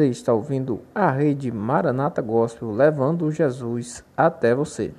Você está ouvindo a rede Maranata Gospel levando Jesus até você.